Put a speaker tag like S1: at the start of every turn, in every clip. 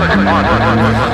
S1: monitoring.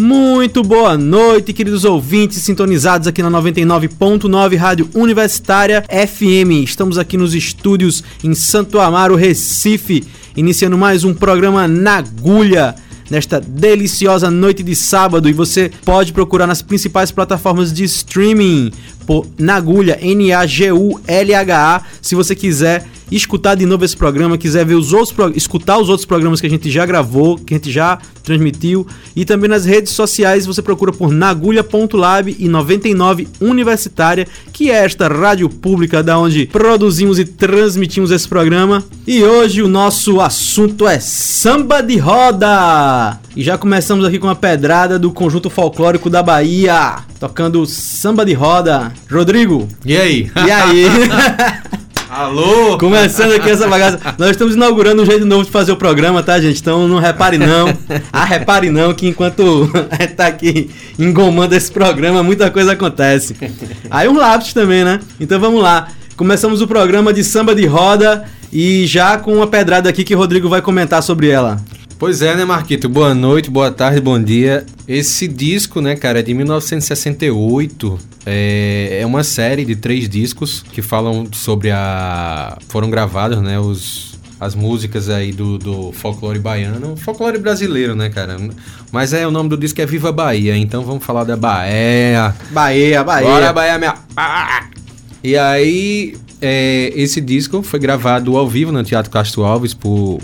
S2: Muito boa noite, queridos ouvintes sintonizados aqui na 99.9 Rádio Universitária FM. Estamos aqui nos estúdios em Santo Amaro, Recife, iniciando mais um programa na agulha nesta deliciosa noite de sábado e você pode procurar nas principais plataformas de streaming por Nagulha, N-A-G-U-L-H-A, se você quiser escutar de novo esse programa, quiser ver os outros escutar os outros programas que a gente já gravou, que a gente já transmitiu, e também nas redes sociais você procura por nagulha.lab e 99 Universitária, que é esta rádio pública da onde produzimos e transmitimos esse programa. E hoje o nosso assunto é samba de roda. E já começamos aqui com a pedrada do conjunto folclórico da Bahia, tocando samba de roda. Rodrigo.
S3: E aí?
S2: E aí?
S3: Alô?
S2: Começando aqui essa bagaça. Nós estamos inaugurando um jeito novo de fazer o programa, tá, gente? Então não repare não. Ah, repare não que enquanto tá aqui engomando esse programa, muita coisa acontece. Aí um lápis também, né? Então vamos lá. Começamos o programa de samba de roda e já com uma pedrada aqui que o Rodrigo vai comentar sobre ela.
S3: Pois é, né, Marquito? Boa noite, boa tarde, bom dia. Esse disco, né, cara, é de 1968. É, é uma série de três discos que falam sobre a. Foram gravados, né, os, as músicas aí do, do folclore baiano, folclore brasileiro, né, cara? Mas é o nome do disco é Viva Bahia, então vamos falar da Bahia.
S2: Bahia, Bahia.
S3: Bora, Bahia, minha. E aí, é, esse disco foi gravado ao vivo no Teatro Castro Alves por,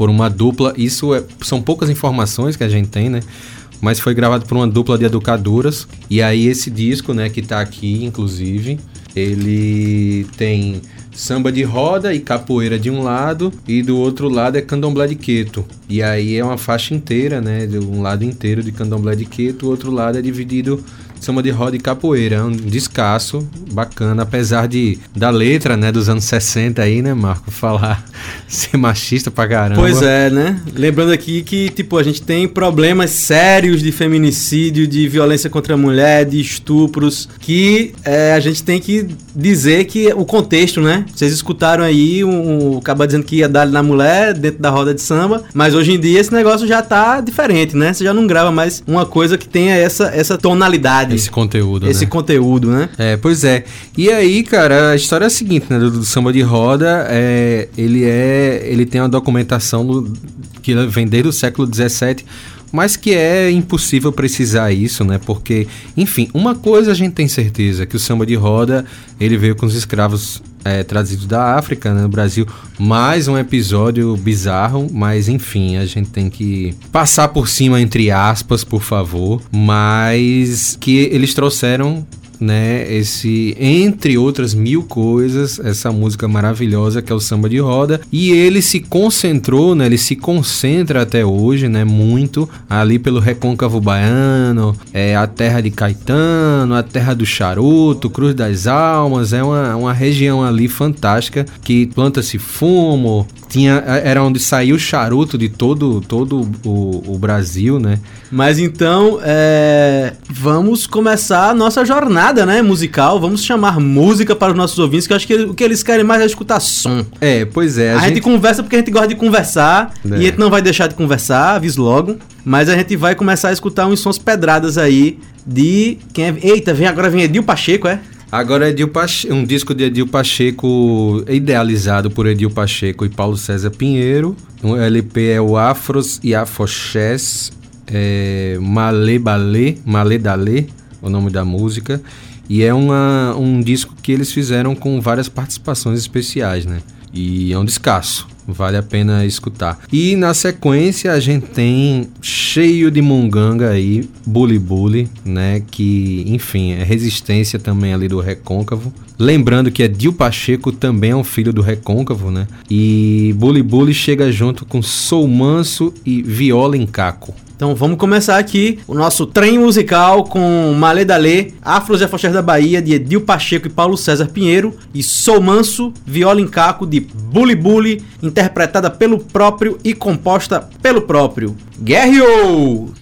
S3: por uma dupla. Isso é, são poucas informações que a gente tem, né? Mas foi gravado por uma dupla de educadoras. E aí, esse disco, né, que tá aqui, inclusive, ele tem samba de roda e capoeira de um lado e do outro lado é candomblé de queto. E aí é uma faixa inteira, né? De um lado inteiro de candomblé de queto, o outro lado é dividido samba de roda e capoeira. É um descasso, bacana, apesar de da letra, né, dos anos 60 aí, né, Marco, falar ser machista pra caramba.
S2: Pois é, né? Lembrando aqui que, tipo, a gente tem problemas sérios de feminicídio, de violência contra a mulher, de estupros, que é, a gente tem que dizer que o contexto, né? Vocês escutaram aí o, o acaba dizendo que ia dar na mulher dentro da roda de samba, mas hoje em dia esse negócio já tá diferente, né? Você já não grava mais uma coisa que tenha essa, essa tonalidade.
S3: Esse conteúdo,
S2: Esse
S3: né?
S2: conteúdo, né?
S3: É, pois é. E aí, cara, a história é a seguinte, né? Do, do samba de roda, é, ele é, ele tem uma documentação do, que vem desde o século XVII, mas que é impossível precisar isso, né? Porque, enfim, uma coisa a gente tem certeza que o samba de roda ele veio com os escravos é, da África, né, no Brasil. Mais um episódio bizarro, mas enfim, a gente tem que passar por cima entre aspas, por favor. Mas que eles trouxeram né, esse entre outras mil coisas, essa música maravilhosa que é o samba de roda, e ele se concentrou, né, ele se concentra até hoje, né, muito ali pelo recôncavo baiano, é a terra de Caetano, a terra do charuto, Cruz das Almas, é uma, uma região ali fantástica que planta-se fumo, tinha era onde saiu o charuto de todo todo o, o Brasil, né?
S2: Mas então, é, vamos começar a nossa jornada, né, musical. Vamos chamar música para os nossos ouvintes, que eu acho que o que eles querem mais é escutar som.
S3: É, pois é.
S2: A, gente... conversa porque a gente gosta de conversar
S3: É.
S2: e a gente não vai deixar de conversar, aviso logo. Mas a gente vai começar a escutar uns sons pedradas aí de quem é... Eita, vem agora vem Edil Pacheco, é?
S3: Agora Pache... um disco de Edil Pacheco idealizado por Edil Pacheco e Paulo César Pinheiro. O LP é o Afros e Afoxés, é Malê Balê, Malê Dalê, o nome da música. E é uma, um disco que eles fizeram com várias participações especiais, né? E é um descasso, vale a pena escutar. E na sequência a gente tem cheio de munganga aí, Bully Bully, né? Que, enfim, é resistência também ali do Recôncavo. Lembrando que Edil Pacheco também é um filho do Recôncavo, né? E Bully Bully chega junto com Sou Manso e Viola em Caco.
S2: Então vamos começar aqui o nosso trem musical com Malê Dalê, Afros e Afoxés da Bahia, de Edil Pacheco e Paulo César Pinheiro, e Sou Manso, Viola em Caco, de Bully Bully, interpretada pelo próprio e composta pelo próprio. Guerreou!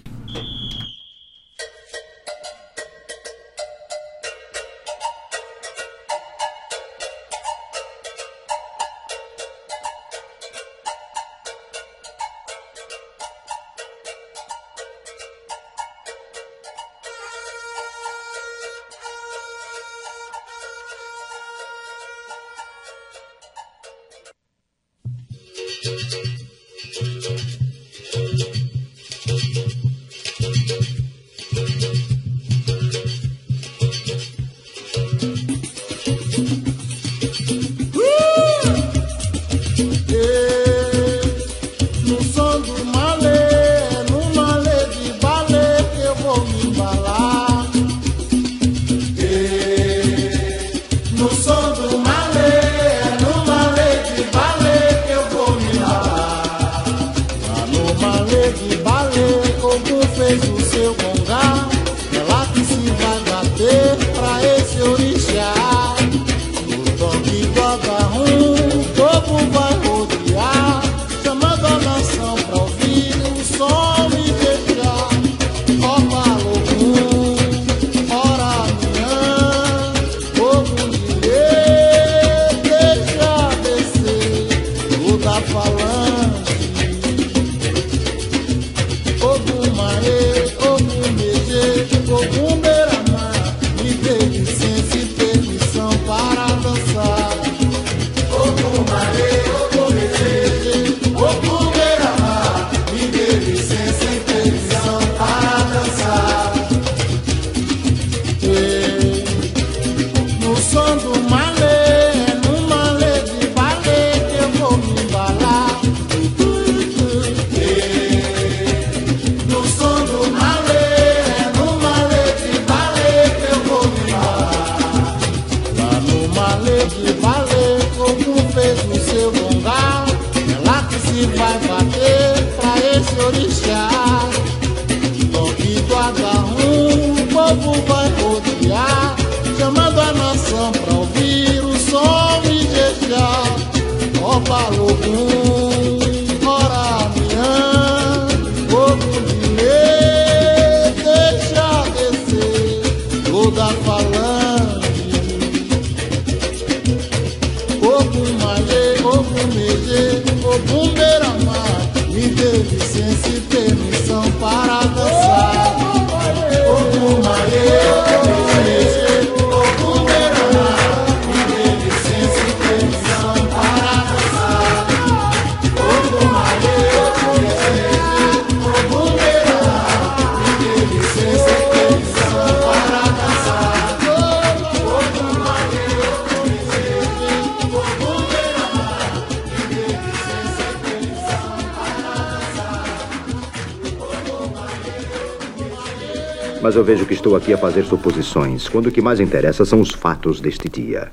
S4: eu
S5: vejo que estou aqui a fazer suposições, quando o que mais interessa são os fatos deste dia.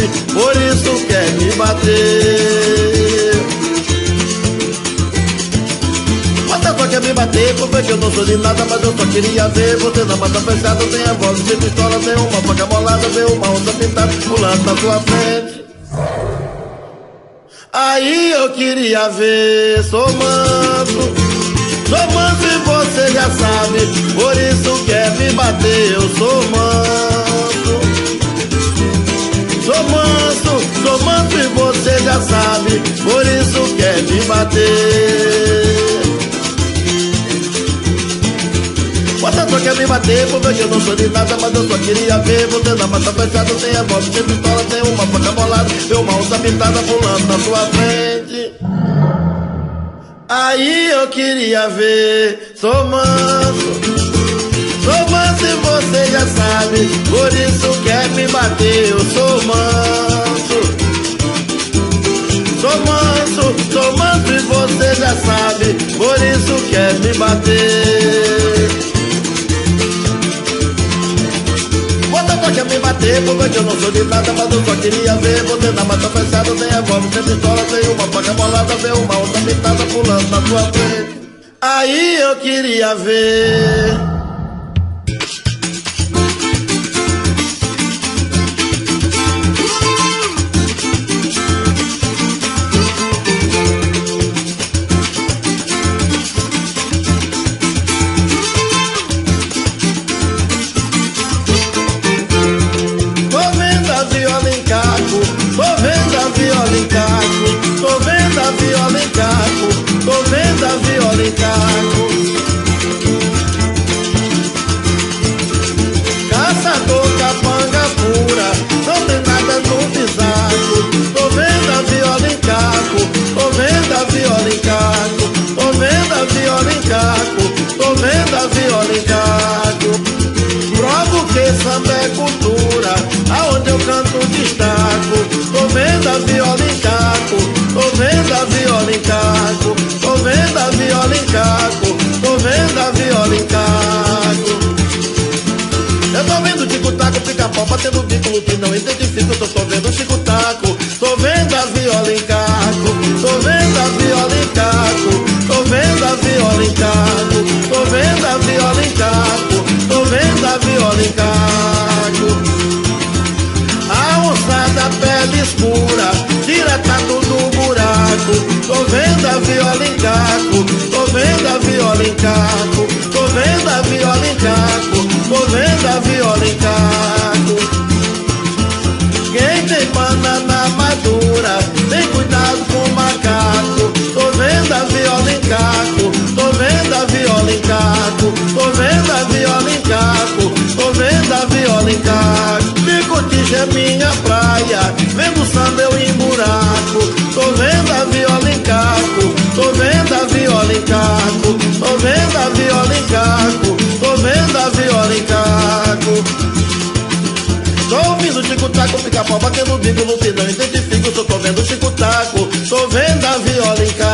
S6: sabe, por isso quer me bater. Você só quer me bater, porque eu não sou de nada, mas eu só queria ver você na mata fechada. Tem a voz de pistola, tem uma faca bolada tem uma onça pintada pulando na sua frente. Aí eu queria ver, sou manso. Sou manso e você já sabe, por isso quer me bater, eu sou manso. Sou manso, sou manso e você já sabe, por isso quer me bater. Você só quer me bater por ver que eu não sou de nada Mas eu só queria ver você na mata fechada Sem voz, sem pistola, sem uma faca bolada Deu uma onça pintada pulando na sua frente Aí eu queria ver Sou manso Sou manso e você sabe, por isso quer me bater, eu sou manso. Sou manso, sou manso e você já sabe, por isso quer me bater. Você só quer me bater, porque eu não sou de nada, mas eu só queria ver você na mata fechada, sem revólver, sem pistola, sem uma faca molada, ver uma outra pitada pulando na sua frente. Aí eu queria ver. A viola pica-pau, batendo bico que não identifico. Tô, tô vendo chico-taco, tô vendo a viola em caco, tô vendo a viola em caco, tô vendo a viola em caco, tô vendo a viola em caco, tô vendo a viola em caco. A onça da pele escura, diretado do buraco. Tô vendo a viola em caco, tô vendo a viola em caco, tô vendo a viola em caco, tô vendo a viola em caco. Quem tem banana madura, tem cuidado com o macaco. Tô vendo a viola em caco, tô vendo a viola em caco, tô vendo a viola em caco, tô vendo a viola em caco. Picotiche é minha praia, vendo samba eu em buraco. Tô vendo a viola em caco, tô vendo a viola em caco, tô vendo a viola em caco, tico-taco, pica-pau batendo bico não identifico. Só tô vendo tico-taco, tô vendo a viola em caco.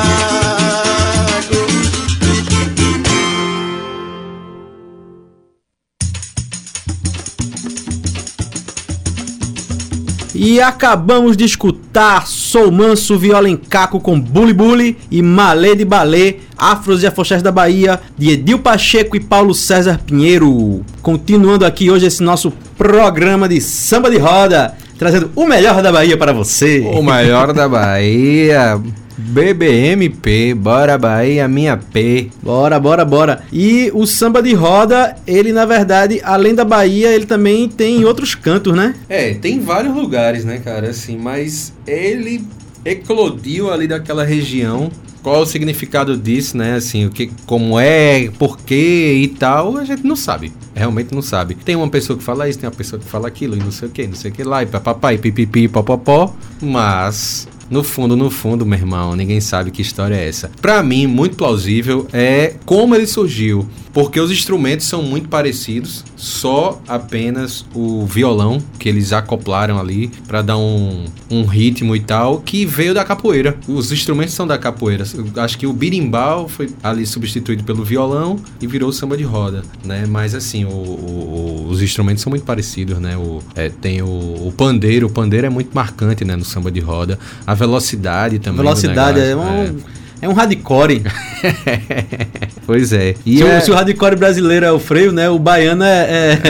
S2: E acabamos de escutar Sou Manso, Viola em Caco com Bully Bully e Malê de Balê, Afros e Afoxés da Bahia, de Edil Pacheco e Paulo César Pinheiro. Continuando aqui hoje esse nosso programa de samba de roda, trazendo o melhor da Bahia para você.
S3: O maior da Bahia. BBMP, bora Bahia, minha P.
S2: Bora, bora, bora. E o samba de roda, ele na verdade, além da Bahia, ele também tem em outros cantos, né?
S3: É, tem vários lugares, né, cara, assim, mas ele eclodiu ali daquela região. Qual o significado disso, né? Assim, o que, como é, por quê e tal, a gente não sabe. Realmente não sabe. Tem uma pessoa que fala isso, tem uma pessoa que fala aquilo, e não sei o que, não sei o que lá, e papapá, e pipipi, popopó. Mas no fundo, no fundo, meu irmão, ninguém sabe que história é essa. Pra mim, muito plausível é como ele surgiu, porque os instrumentos são muito parecidos, só apenas o violão que eles acoplaram ali pra dar um, um ritmo e tal, que veio da capoeira. Os instrumentos são da capoeira. Acho que o birimbau foi ali substituído pelo violão e virou samba de roda, né? Mas assim, o- o- os instrumentos são muito parecidos, né? O, é, tem o, o pandeiro, o pandeiro é muito marcante, né? No samba de roda. A velocidade também.
S2: Velocidade é um, é um hardcore.
S3: Pois é. E
S2: se, o-
S3: é-
S2: se o hardcore brasileiro é o freio, né? O baiano é, é,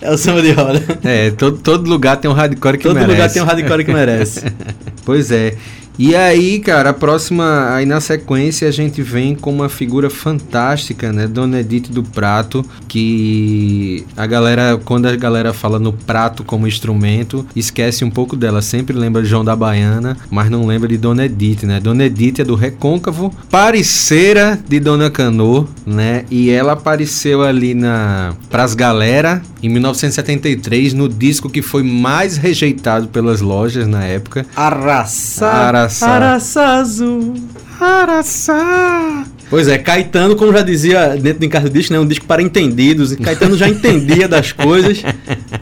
S2: é o samba de roda.
S3: É, todo, todo lugar tem um hardcore que
S2: Todo
S3: merece.
S2: lugar tem um hardcore que merece.
S3: Pois é. E aí, cara, a próxima, aí na sequência a gente vem com uma figura fantástica, né? Dona Edith do Prato, que a galera, quando a galera fala no prato como instrumento, esquece um pouco dela. Sempre lembra de João da Baiana, mas não lembra de Dona Edith, né? Dona Edith é do Recôncavo, parceira de Dona Canô, né? E ela apareceu ali na Pras Galera em 1973, no disco que foi mais rejeitado pelas lojas na época.
S2: Araçá.
S3: Araçá.
S2: Araçá azul.
S3: Araçá.
S2: Pois é, Caetano, como já dizia dentro do Encargo Disco, né? Um disco para entendidos. E Caetano já entendia das coisas,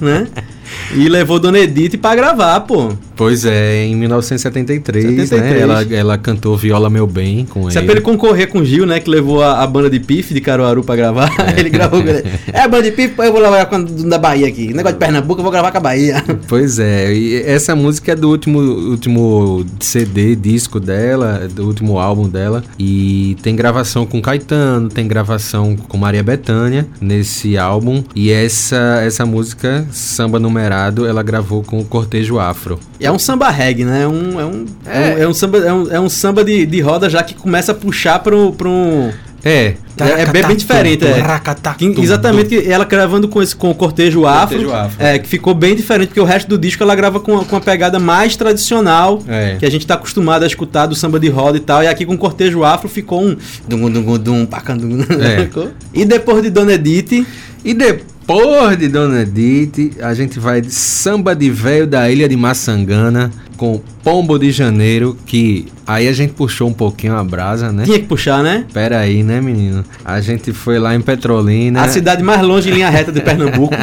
S2: né? E levou Dona Edith pra gravar, pô.
S3: Pois é, em 1973,
S2: 73.
S3: né? Ela, ela cantou Viola Meu Bem com
S2: Isso é
S3: ele.
S2: pra ele concorrer com o Gil, né? Que levou a, a banda de pife de Caruaru pra gravar. ele gravou. É a banda de pife, eu vou levar com a da Bahia aqui. Negócio de Pernambuco, eu vou gravar com a Bahia.
S3: Pois é, e essa música é do último, último CD, disco dela, do último álbum dela. E tem gravação com Caetano, tem gravação com Maria Bethânia nesse álbum. E essa, essa música, Samba Numerado, ela gravou com o Cortejo Afro.
S2: É um samba reggae, né? É um, é um, é. um, é um samba, é um, é um samba de, de roda já que começa a puxar pro. pro
S3: É,
S2: é, é bem, bem diferente, é. Que- exatamente, que ela gravando com, esse, com o cortejo afro,
S3: Cortejo afro.
S2: É, que ficou bem diferente, porque o resto do disco ela grava com, a- com uma pegada mais tradicional,
S3: É.
S2: que a gente tá acostumado a escutar do samba de roda e tal, e aqui com o cortejo afro ficou um dum dum dum pacandum.
S3: É.
S2: E depois de Dona Edith,
S3: E depois de Dona Edith, a gente vai de Samba de Véio da Ilha de Maçangana com Pombo de Janeiro, que aí a gente puxou um pouquinho a brasa, né?
S2: tinha que puxar, né?
S3: Pera aí, né, menino? A gente foi lá em Petrolina,
S2: A cidade mais longe em linha reta de Pernambuco.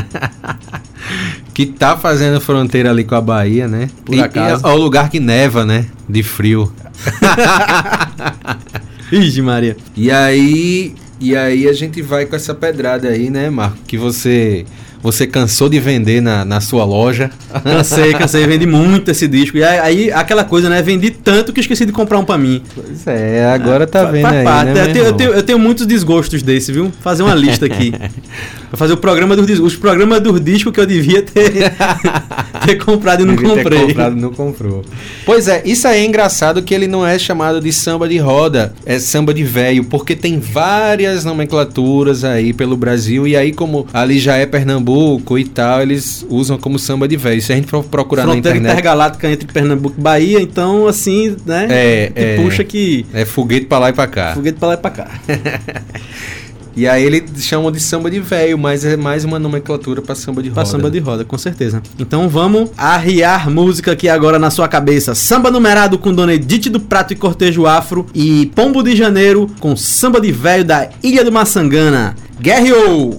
S3: que tá fazendo fronteira ali com a Bahia, né?
S2: Por
S3: E-
S2: acaso.
S3: E é o lugar que neva, né? De frio.
S2: Ixi, Maria.
S3: E aí, e aí a gente vai com essa pedrada aí, né, Marco? Que você você cansou de vender na, na sua loja.
S2: Cansei, cansei, vendi muito esse disco. E aí, aquela coisa, né? Vendi tanto que esqueci de comprar um pra mim.
S3: Pois é, agora tá
S2: Fa-
S3: vendo aí, né,
S2: eu, tenho, eu, tenho, eu tenho muitos desgostos desse, viu? Fazer uma lista aqui. Vou fazer o programa dos os programas dos discos que eu devia ter, ter comprado e não
S3: Devia ter
S2: comprei.
S3: comprado e não comprou. Pois é, isso aí é engraçado que ele não é chamado de samba de roda, é samba de véio, porque tem várias nomenclaturas aí pelo Brasil e aí como ali já é Pernambuco e tal, eles usam como samba de véio. Se a gente for procurar na
S2: Fronteira
S3: internet,
S2: intergaláctica entre Pernambuco e Bahia, então assim, né?
S3: É, é.
S2: puxa que.
S3: é foguete pra lá e pra cá.
S2: Foguete pra lá e pra cá.
S3: E aí eles chamam de samba de véio, mas é mais uma nomenclatura pra samba de
S2: Pra
S3: roda.
S2: samba de roda, com certeza. Então vamos arriar música aqui agora na sua cabeça. Samba numerado com Dona Edith do Prato e Cortejo Afro e Pombo de Janeiro com samba de velho da Ilha do Maçangana. Guerreou!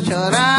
S7: A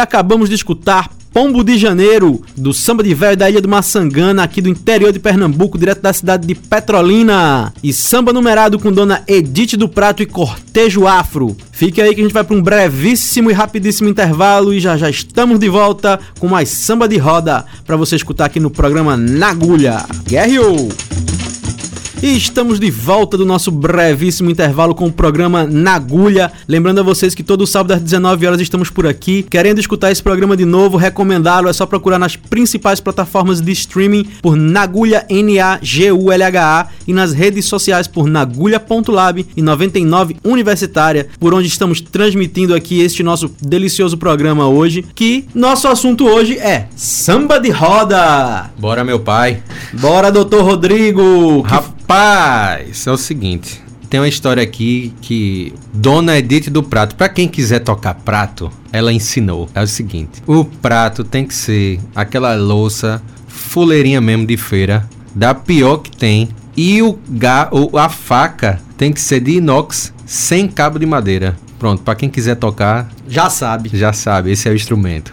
S2: acabamos de escutar Pombo de Janeiro, do Samba de Velho da Ilha do Maçangana, aqui do interior de Pernambuco, direto da cidade de Petrolina. E samba numerado com Dona Edith do Prato e Cortejo Afro. Fique aí que a gente vai para um brevíssimo e rapidíssimo intervalo e já já estamos de volta com mais samba de roda para você escutar aqui no programa Na Agulha. Guerreou! E estamos de volta do nosso brevíssimo intervalo com o programa Na Agulha. Lembrando a vocês que todo sábado às 19 horas estamos por aqui. Querendo escutar esse programa de novo, recomendá-lo é só procurar nas principais plataformas de streaming por Nagulha N-A-G-U-L-H-A e nas redes sociais por Nagulha.lab e 99 Universitária, por onde estamos transmitindo aqui este nosso delicioso programa hoje. Que nosso assunto hoje é samba de roda.
S3: Bora, meu pai.
S2: Bora, doutor Rodrigo. que
S3: Rapaz, é o seguinte. Tem uma história aqui que Dona Edith do Prato, pra quem quiser tocar prato, ela ensinou. É o seguinte: o prato tem que ser aquela louça fuleirinha mesmo de feira, da pior que tem, e o ga, a faca tem que ser de inox sem cabo de madeira. Pronto, pra quem quiser tocar,
S2: Já sabe.
S3: já sabe, esse é o instrumento.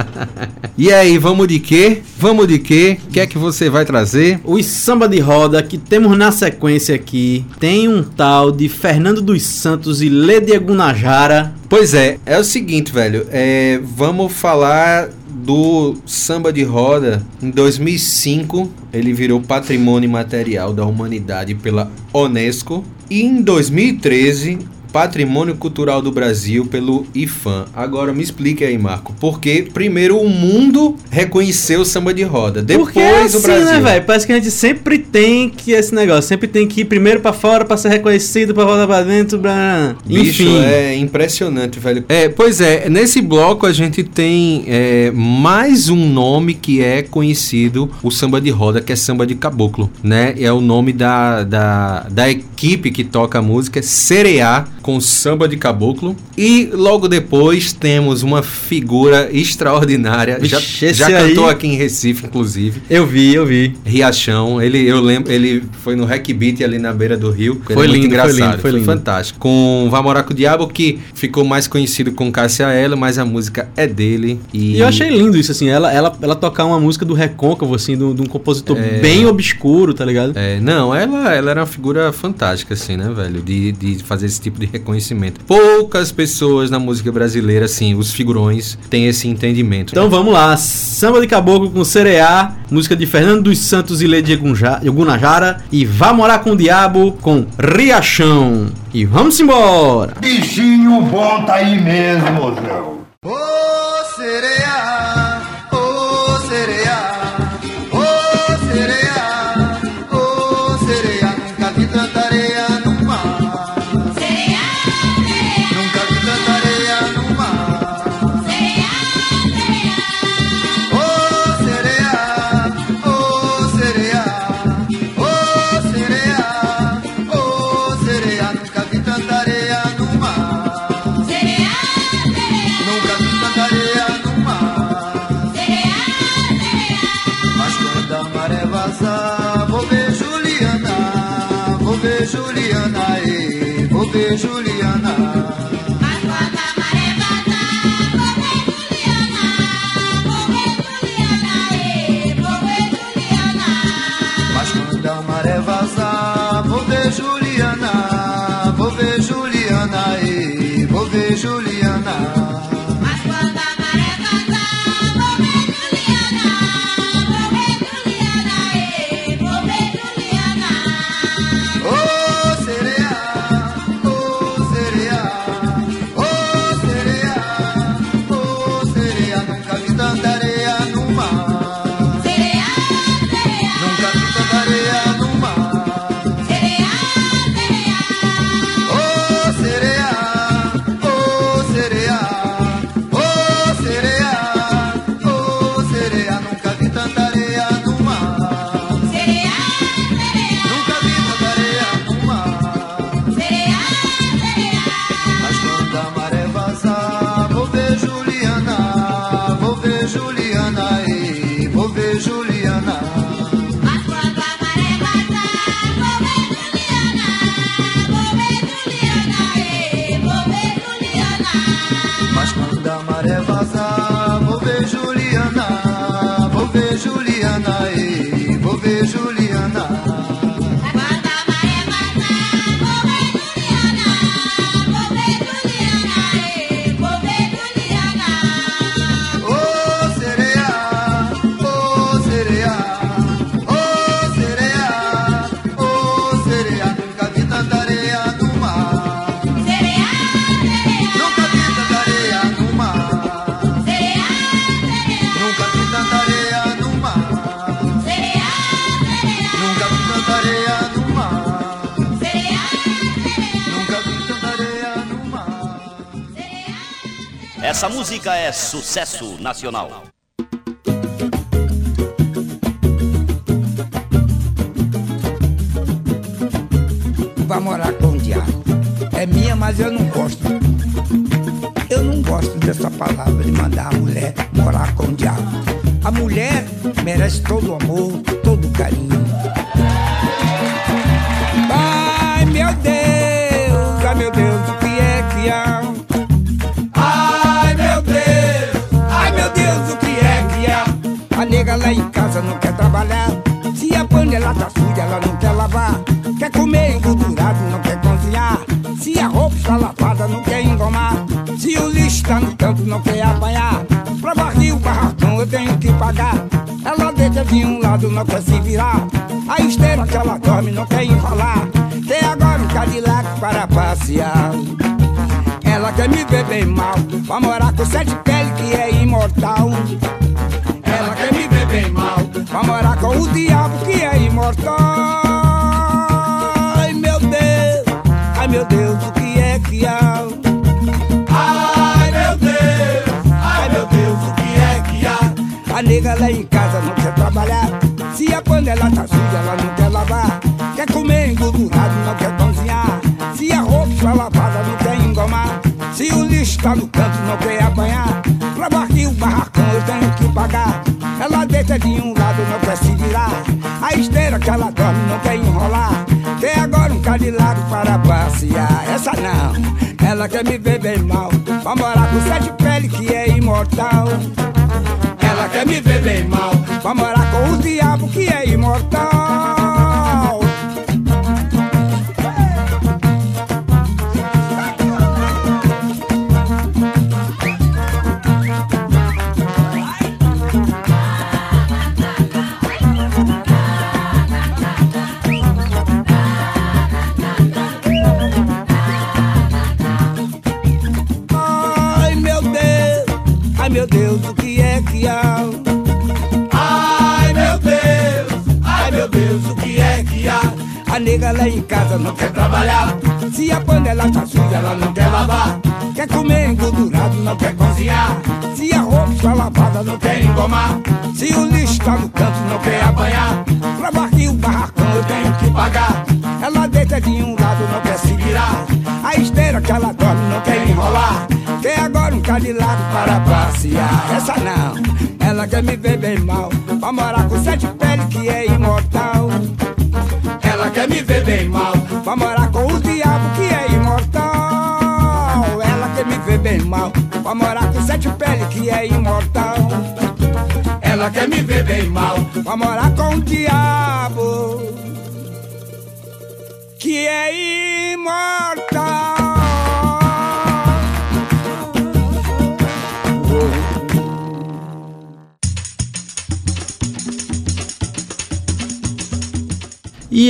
S3: e aí, vamos de quê? Vamos de quê? O que é que você vai trazer?
S2: Os samba de roda que temos na sequência aqui tem um tal de Fernando dos Santos e Lede Gunajara.
S3: Pois é, é o seguinte, velho. É, vamos falar do samba de roda. Em 2005, ele virou patrimônio material da humanidade pela Unesco. E em 2013, patrimônio cultural do Brasil pelo IFAM. Agora me explique aí, Marco. Porque primeiro o mundo reconheceu o samba de roda, depois
S2: Porque é assim,
S3: o Brasil.
S2: né, velho? Parece que a gente sempre tem que esse negócio, sempre tem que ir primeiro pra fora pra ser reconhecido, pra voltar pra dentro, pra...
S3: Bicho,
S2: Enfim.
S3: é impressionante, velho. É, pois é, nesse bloco a gente tem é, mais um nome que é conhecido, o samba de roda, que é samba de caboclo, né? É o nome da, da, da equipe que toca a música, é Sereá, com samba de caboclo. E logo depois temos uma figura extraordinária, já,
S2: Vixe,
S3: já
S2: aí-
S3: cantou aqui em Recife, inclusive.
S2: Eu vi, eu vi.
S3: Riachão, ele eu lembro, ele foi no Hack Beat ali na beira do rio.
S2: Foi
S3: é muito
S2: lindo, foi
S3: engraçado,
S2: lindo, foi lindo.
S3: fantástico. Com Vai Morar com o Diabo, que ficou mais conhecido com Cássia Ela, mas a música é dele. E,
S2: E eu achei lindo isso, assim, ela, ela, ela tocar uma música do Recôncavo, assim, de um de um compositor
S3: É.
S2: bem obscuro, tá ligado?
S3: É, não, ela, ela era uma figura fantástica, assim, né, velho? De, de fazer esse tipo de reconhecimento. Poucas pessoas na música brasileira, assim, os figurões, têm esse entendimento.
S2: Então vamos lá, Samba de Caboclo com Sereá, música de Fernando dos Santos e Gunja- Gunajara e Vá Morar com o Diabo com Riachão. E vamos embora!
S8: Bichinho bom tá aí mesmo, Zé.
S4: Ô sereia, ver Juliana. Mas quando a maré vazar, vou ver Juliana, vou ver Juliana, e vou ver Juliana.
S9: É sucesso nacional.
S10: Vai morar com o diabo. É minha, mas eu não gosto. Eu não gosto dessa palavra de mandar a mulher morar com o diabo. A mulher merece todo o amor, todo o carinho. Há? A nega lá em casa não quer trabalhar. Se a panela tá suja, ela não quer lavar. Quer comer engordurado, não quer cozinhar. Se a roupa está lavada, não quer engomar. Se o lixo tá no canto, não quer apanhar. Pra varrer o barracão eu tenho que pagar. Ela deita de um lado, não quer se virar. A esteira que ela dorme, não quer enrolar. Tem agora um Cadillac para passear. Ela quer me ver bem mal, vai morar com sete pele que é imortal. Vai morar com o diabo que é imortal. Ai meu Deus, ai meu Deus, o que é que há? Ai meu Deus, ai meu Deus, o que é que há? A nega lá em casa não quer trabalhar. Se a panela tá suja, ela não quer lavar. Quer comer engordurado, não quer cozinhar. Se a roupa está lavada, não quer engomar. Se o lixo tá no canto, não quer apanhar. Pra varrer o barracão, eu tenho que pagar. Ela deita de um Que ela dorme, não quer enrolar. Tem agora um Cadillac para passear. Essa não, ela quer me ver bem mal. Vai morar com sete pele que é imortal. Ela quer me ver bem mal. Vai morar com o diabo que é imortal. Não quer engomar. Se o lixo tá no canto, não quer apanhar. Pra varrer o barracão, eu tenho que pagar. Ela deita de um lado, não quer se virar. A esteira que ela dorme, não quer enrolar. Quer agora um Cadillac para passear. Essa não, ela quer me ver bem mal. Vai morar com sete pele que é imortal. Ela quer me ver bem mal. Vai morar com o diabo que é imortal. Ela quer me ver bem mal. Vai morar sete pele que é imortal. Ela quer me ver bem mal. Vai morar com o diabo que é imortal.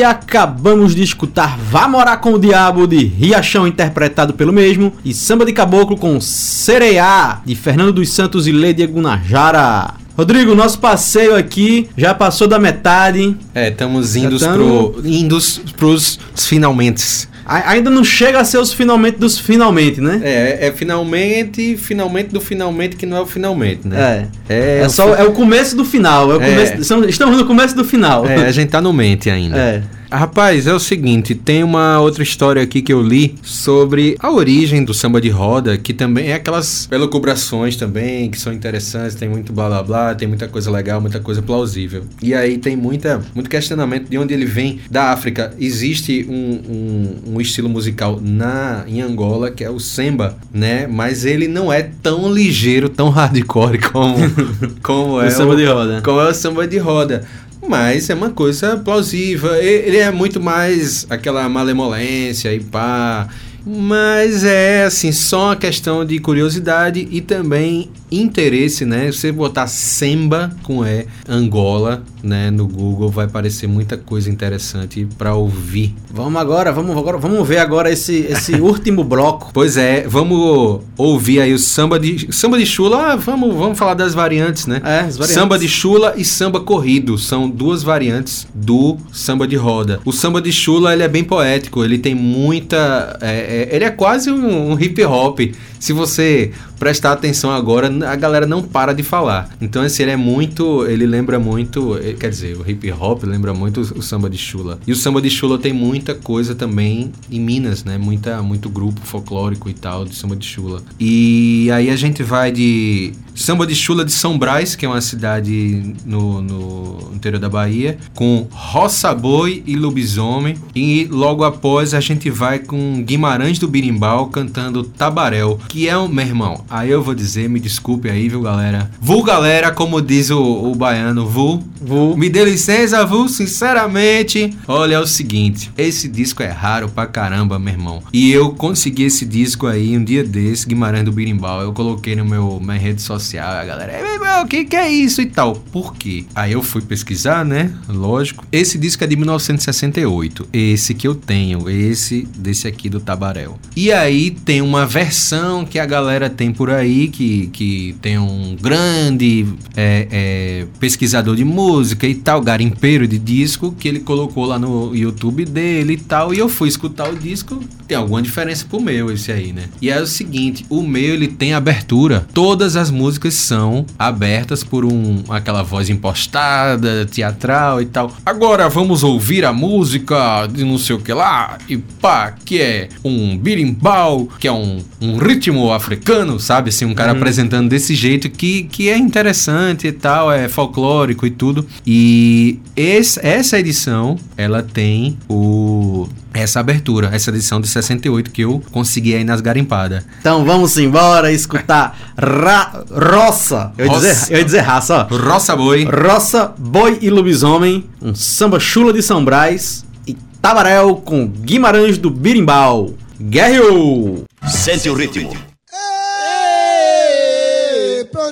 S2: E acabamos de escutar Vá Morar com o Diabo de Riachão, interpretado pelo mesmo, e Samba de Caboclo com Sereia, de Fernando dos Santos e Lady Gunajara. Rodrigo, nosso passeio aqui já passou da metade.
S3: É, estamos indo
S2: Já
S3: pro, indos pros finalmente.
S2: Ainda não chega a ser os finalmente dos finalmente, né?
S3: É, é finalmente, finalmente do finalmente que não é o finalmente, né?
S2: É.
S3: É,
S2: É,
S3: o
S2: só, é o começo do final. É o
S3: É.
S2: são- estamos no começo do final.
S3: É, a gente tá no mente ainda.
S2: É.
S3: Rapaz, é o seguinte, tem uma outra história aqui que eu li sobre a origem do samba de roda, que também é aquelas elucubrações também, que são interessantes, tem muito blá blá blá, tem muita coisa legal, muita coisa plausível. E aí tem muita, muito questionamento de onde ele vem. Da África, existe um, um, um estilo musical na, em Angola, que é o samba, né? Mas ele não é tão ligeiro, tão hardcore como, como é
S2: O samba de roda.
S3: como é o samba de roda. Mas é uma coisa plausível. Ele é muito mais aquela malemolência e pá. Mas é assim, só uma questão de curiosidade e também interesse, né? Você botar Semba com E, Angola, né, no Google vai aparecer muita coisa interessante pra ouvir.
S2: Vamos agora, vamos agora, vamos ver agora esse, esse último bloco.
S3: Pois é, vamos ouvir aí o samba de samba de chula. Ah, vamos, vamos falar das variantes, né?
S2: É, as variantes.
S3: Samba de chula e samba corrido são duas variantes do samba de roda. O samba de chula ele é bem poético, ele tem muita, é, é, ele é quase um, um hip hop. Se você prestar atenção agora, a galera não para de falar. Então, esse ele é muito. Ele lembra muito. eh, Quer dizer, o hip hop lembra muito o, o samba de chula. E o samba de chula tem muita coisa também em Minas, né? Muita, muito grupo folclórico e tal de samba de chula. E aí a gente vai de samba de chula de São Brás, que é uma cidade no, no interior da Bahia, com Roça Boi e Lobisomem. E logo após a gente vai com Guimarães do Birimbau cantando Tabaréu, que é um. Meu irmão, aí eu vou dizer, me desculpe aí, viu, galera? Vu, galera, como diz o, o baiano, Vu. Vu. Me dê licença, Vu, sinceramente. Olha, é o seguinte: esse disco é raro pra caramba, meu irmão. E eu consegui esse disco aí um dia desse, Guimarães do Birimbau. Eu coloquei no meu minha rede social, a galera, "Ei, meu irmão, o que, que é isso e tal? Por quê? Aí eu fui pesquisar, né? Lógico. Esse disco é de 1968. Esse que eu tenho, esse desse aqui do Tabaréu. E aí tem uma versão que a galera tem por aí, que, que tem um grande é, é, pesquisador de música e tal, garimpeiro de disco, que ele colocou lá no YouTube dele e tal. E eu fui escutar o disco, tem alguma diferença pro meu esse aí, né? E é o seguinte, o meu ele tem abertura. Todas as músicas são abertas por um aquela voz impostada, teatral e tal. Agora vamos ouvir a música de não sei o que lá e pá, que é um birimbau, que é um, um ritmo africano, sabe? Assim, um cara
S2: Uhum.
S3: apresentando desse jeito que, que é interessante e tal, é folclórico e tudo. E esse, essa edição, ela tem o essa abertura, essa edição de 68 que eu consegui aí nas garimpadas.
S2: Então vamos embora escutar ra roça. Eu ia,
S3: Roça.
S2: dizer, eu ia dizer raça, ó.
S3: Roça Boi.
S2: Roça, Boi e Lobisomem, um samba chula de São Brás e Tabaréu com Guimarães do Birimbau. Guerreou!
S9: Sente o ritmo.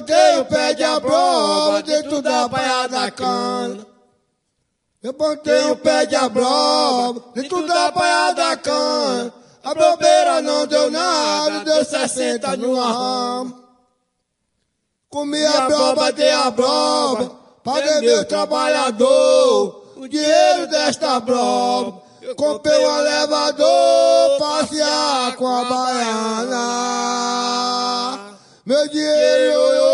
S4: Ei, plantei o pé de abroba dentro da baia da cana. Eu plantei o pé de abroba dentro da baia da cana. A bobeira não deu nada, deu 60 no ramo. Comi a broba, dei a broba, paguei meu trabalhador. O dinheiro desta broba, eu comprei um elevador, passear com a baiana. Meu dinheiro, ioiô,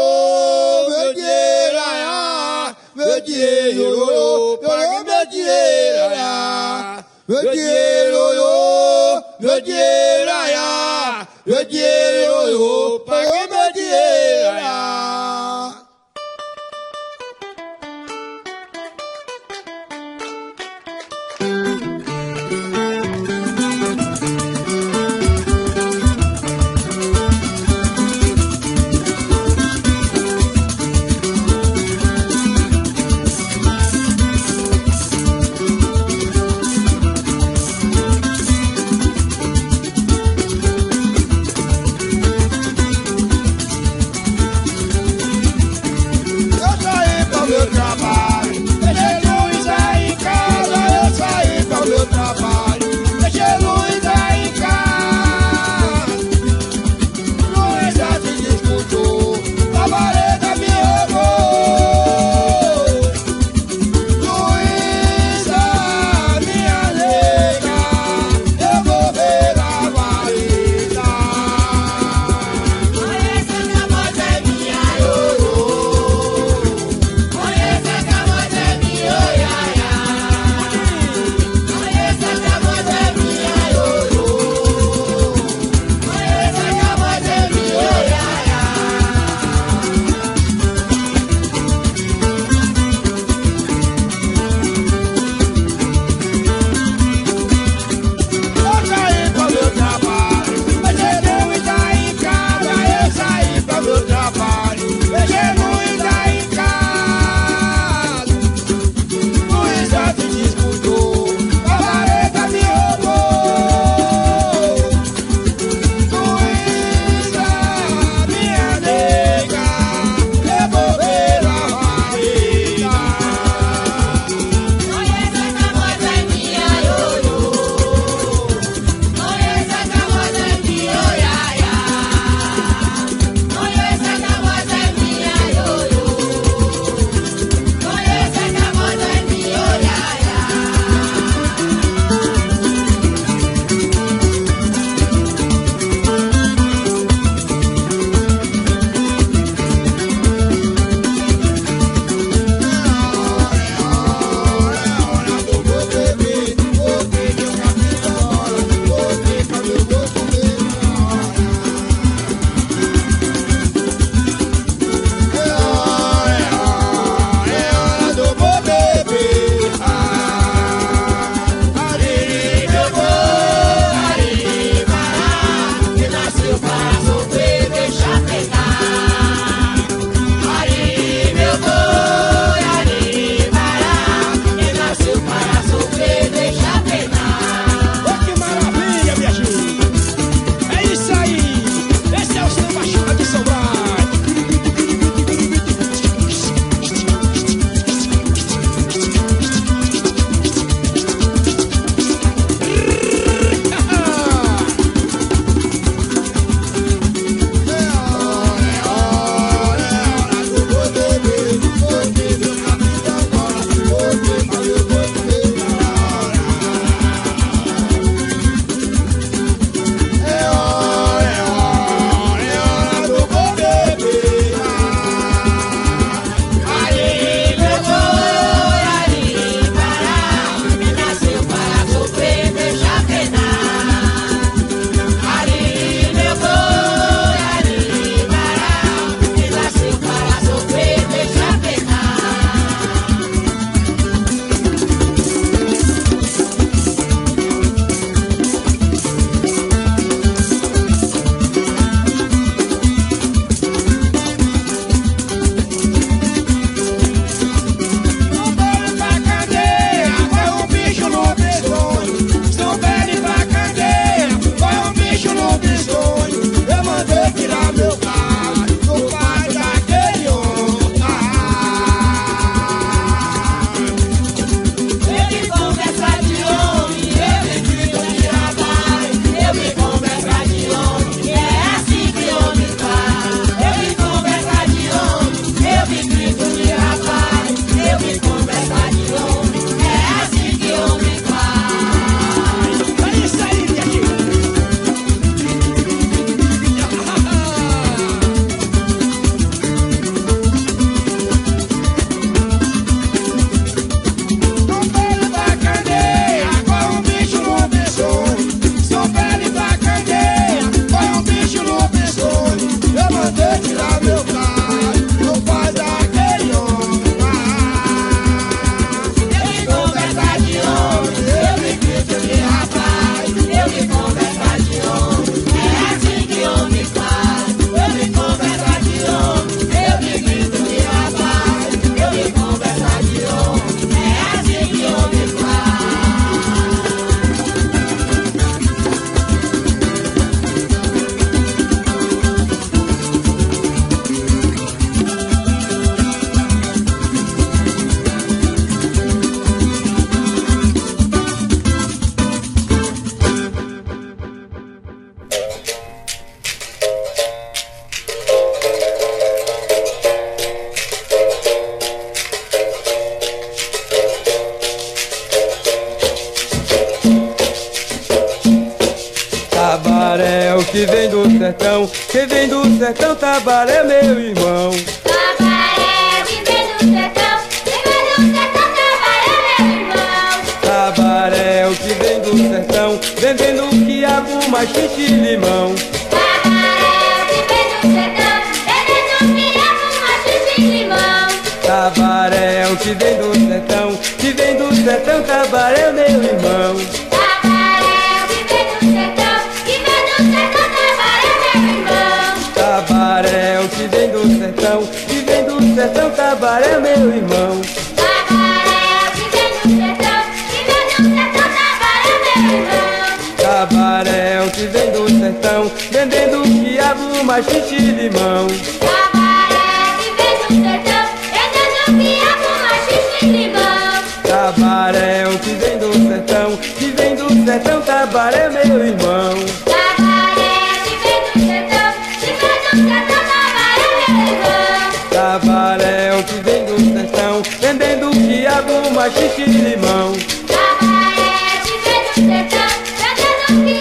S4: aiá, meu dinheiro, ioiô, paguei meu dinheiro, aiá. Meu dinheiro, ioiô,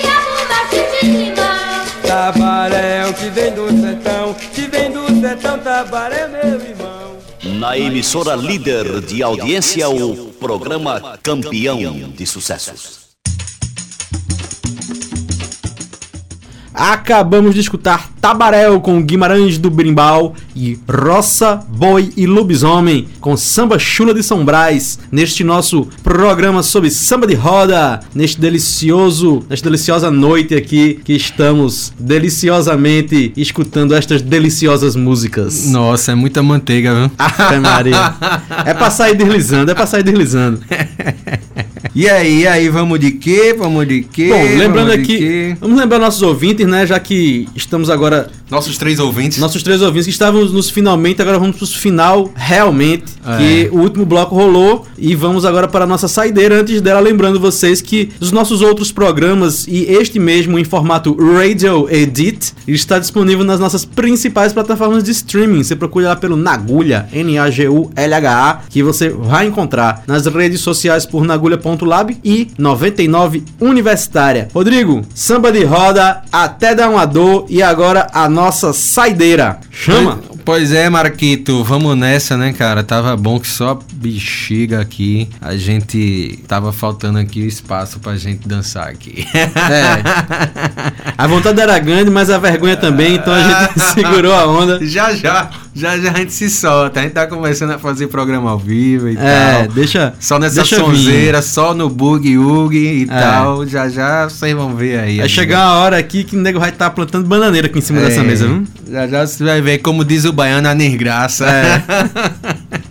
S10: quiabo, machixe e limão. Tabaré, o que vem do sertão, que vem do sertão, Tabaré, meu irmão.
S9: Na emissora líder de audiência, o programa Campeão de Sucessos.
S2: Acabamos de escutar Tabaréu com Guimarães do Brimbal e Roça, Boi e Lobisomem com Samba Chula de São Brás neste nosso programa sobre samba de roda, neste delicioso, nesta deliciosa noite aqui que estamos deliciosamente escutando estas deliciosas músicas.
S3: Nossa, é muita manteiga, viu?
S2: Ave Maria. É pra sair deslizando, é pra sair deslizando.
S3: E aí, e aí, vamos de quê? Vamos de quê?
S2: Bom, lembrando
S3: Vamos
S2: aqui,
S3: quê?
S2: vamos lembrar nossos ouvintes, né? Já que estamos agora.
S3: Nossos três ouvintes.
S2: Nossos três ouvintes que estávamos nos finalmente, agora vamos pro final realmente.
S3: É.
S2: Que o último bloco rolou e vamos agora para a nossa saideira. Antes dela, lembrando vocês que os nossos outros programas e este mesmo em formato Radio Edit está disponível nas nossas principais plataformas de streaming. Você procura lá pelo Nagulha, N-A-G-U-L-H-A, que você vai encontrar nas redes sociais por nagulha.lab e 99 Universitária. Rodrigo, samba de roda, até dar uma dor e agora a nossa saideira. Chama!
S3: Pois, é, Marquito, vamos nessa, né, cara? Tava bom que só bexiga aqui. A gente tava faltando aqui o espaço pra gente dançar aqui.
S2: É. A vontade era grande, mas a vergonha também, então a gente segurou a onda.
S3: Já já, já já a gente se solta. A gente tá começando a fazer programa ao vivo e
S2: É,
S3: tal.
S2: deixa.
S3: Só nessa
S2: deixa
S3: sonzeira, só no bug ug e
S2: É.
S3: tal. Já já vocês vão ver aí.
S2: Vai chegar uma hora aqui que o nego vai estar plantando bananeira aqui em cima
S3: É.
S2: dessa mesa, viu?
S3: Já já você vai ver, como diz o baiano, a desgraça.
S2: É.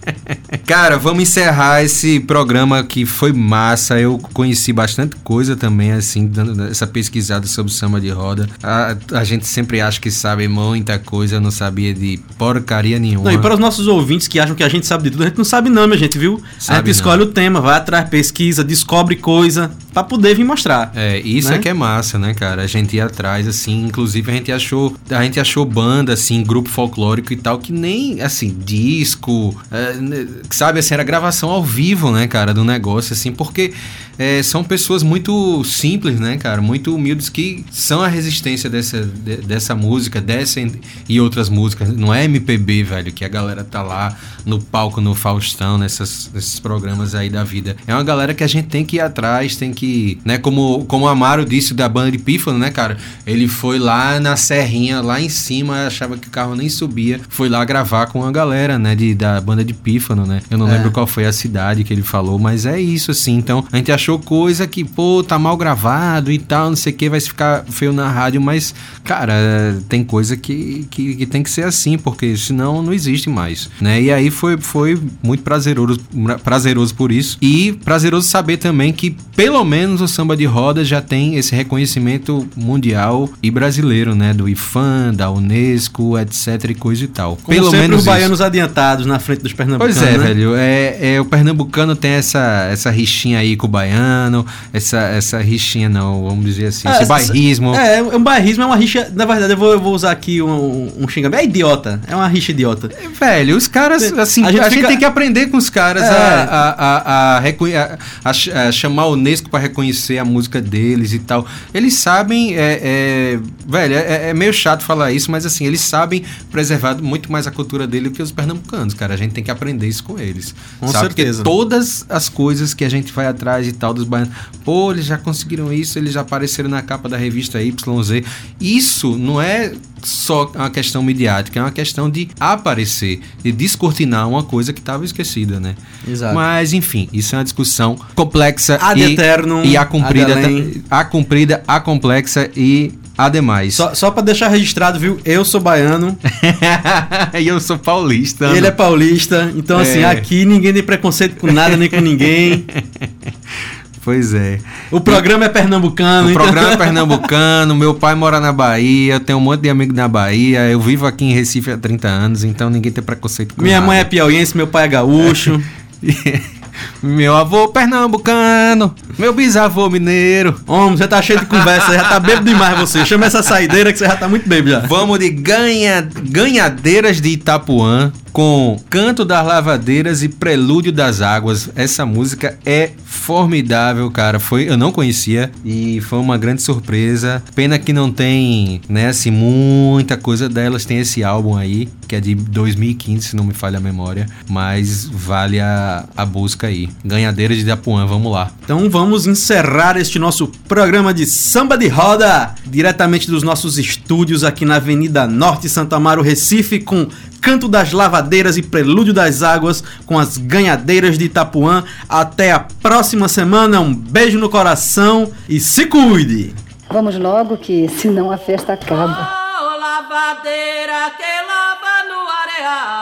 S3: Cara, vamos encerrar esse programa que foi massa. Eu conheci bastante coisa também, assim, dando essa pesquisada sobre samba de roda. A, a gente sempre acha que sabe muita coisa, eu não sabia de porcaria nenhuma.
S2: Não, e para os nossos ouvintes que acham que a gente sabe de tudo, a gente não sabe não, minha gente, viu? a
S3: Sabe
S2: gente escolhe o tema, vai atrás, pesquisa, descobre coisa, pra poder vir mostrar.
S3: É, isso
S2: né?
S3: é que é massa, né, cara? A gente ia atrás, assim, inclusive a gente achou, a gente achou banda, assim, grupo folclórico e tal, que nem, assim, disco, é, né, sabe, assim, era gravação ao vivo, né, cara, do negócio, assim, porque é, são pessoas muito simples, né, cara, muito humildes que são a resistência dessa, de- dessa música, dessa e- outras músicas. Não é MPB, velho, que a galera tá lá no palco, no Faustão, nessas, nesses programas aí da vida. É uma galera que a gente tem que ir atrás, tem que, né, como, como o Amaro disse da banda de Pífano, né, cara? Ele foi lá na serrinha, lá em cima, achava que o carro nem subia, foi lá gravar com a galera, né, de, da banda de Pífano, né? Eu não
S2: É.
S3: lembro qual foi a cidade que ele falou, mas é isso, assim. Então, a gente achou coisa que, pô, tá mal gravado e tal, não sei o que, vai ficar feio na rádio, mas, cara, tem coisa que, que, que tem que ser assim, porque senão não existe mais, né? E aí foi, foi muito prazeroso, prazeroso por isso. E prazeroso saber também que, pelo menos, o samba de roda já tem esse reconhecimento mundial e brasileiro, né? Do IFAM, da Unesco, etc e coisa e tal.
S2: Como
S3: pelo menos
S2: os
S3: isso.
S2: baianos adiantados na frente dos pernambucanos,
S3: Pois é,
S2: né?
S3: velho. É, é, o pernambucano tem essa, essa rixinha aí com o baiano. Baiano, essa, essa rixinha não, vamos dizer assim,
S2: É,
S3: esse bairrismo.
S2: É, é um bairrismo é uma rixa. Na verdade, eu vou, eu vou usar aqui um, um xingamento. É idiota. É uma rixa idiota.
S3: Velho, os caras, assim,
S2: A
S3: a
S2: gente
S3: gente,
S2: fica-
S3: tem que aprender com os caras
S2: É.
S3: a, a, a, a, a- a a chamar o Unesco pra reconhecer a música deles e tal. Eles sabem, é, é, velho, é, é meio chato falar isso, mas assim, eles sabem preservar muito mais a cultura dele do que os pernambucanos, cara. A gente tem que aprender isso com eles.
S2: Com
S3: sabe?
S2: certeza.
S3: Porque todas as coisas que a gente vai atrás e tal dos baianos, pô, eles já conseguiram isso, eles já apareceram na capa da revista YZ. Isso não é só uma questão midiática, é uma questão de aparecer, de descortinar uma coisa que estava esquecida, né?
S2: Exato.
S3: Mas, enfim, isso é uma discussão complexa
S2: Ad
S3: e,
S2: eternum,
S3: e a
S2: além.
S3: a comprida, a complexa e a demais.
S2: Só, só pra deixar registrado, viu? Eu sou baiano.
S3: e eu sou paulista.
S2: Ele é paulista. Então, assim,
S3: É.
S2: aqui ninguém tem preconceito com nada nem com ninguém.
S3: Pois é.
S2: O programa é pernambucano.
S3: O
S2: então-
S3: programa é pernambucano, meu pai mora na Bahia, eu tenho um monte de amigo na Bahia, eu vivo aqui em Recife há 30 anos, então ninguém tem preconceito com
S2: Minha
S3: nada.
S2: mãe é piauiense, meu pai é gaúcho.
S3: Meu avô pernambucano, meu bisavô mineiro.
S2: Homem, você tá cheio de conversa, já tá bêbado demais você. Chama essa saideira que você já tá muito bêbado já.
S3: Vamos de ganha, Ganhadeiras de Itapuã com Canto das Lavadeiras e Prelúdio das Águas. Essa música é formidável, cara. Foi, eu não conhecia e foi uma grande surpresa. Pena que não tem, né, assim, muita coisa delas. Tem esse álbum aí, que é de 2015, se não me falha a memória. Mas vale a, a busca aí. Ganhadeiras de Itapuã, vamos lá.
S2: Então vamos encerrar este nosso programa de samba de roda, diretamente dos nossos estúdios aqui na Avenida Norte, Santo Amaro, Recife, com Canto das Lavadeiras e Prelúdio das Águas, com as ganhadeiras de Itapuã. Até a próxima semana, um beijo no coração e se cuide!
S11: Vamos logo que senão a festa acaba.
S7: Ô lavadeira que lava no areal.